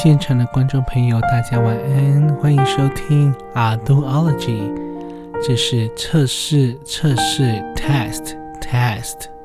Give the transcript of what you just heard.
现场的观众朋友，大家晚安，欢迎收听《Adoology》，这是测试测试 （test test）。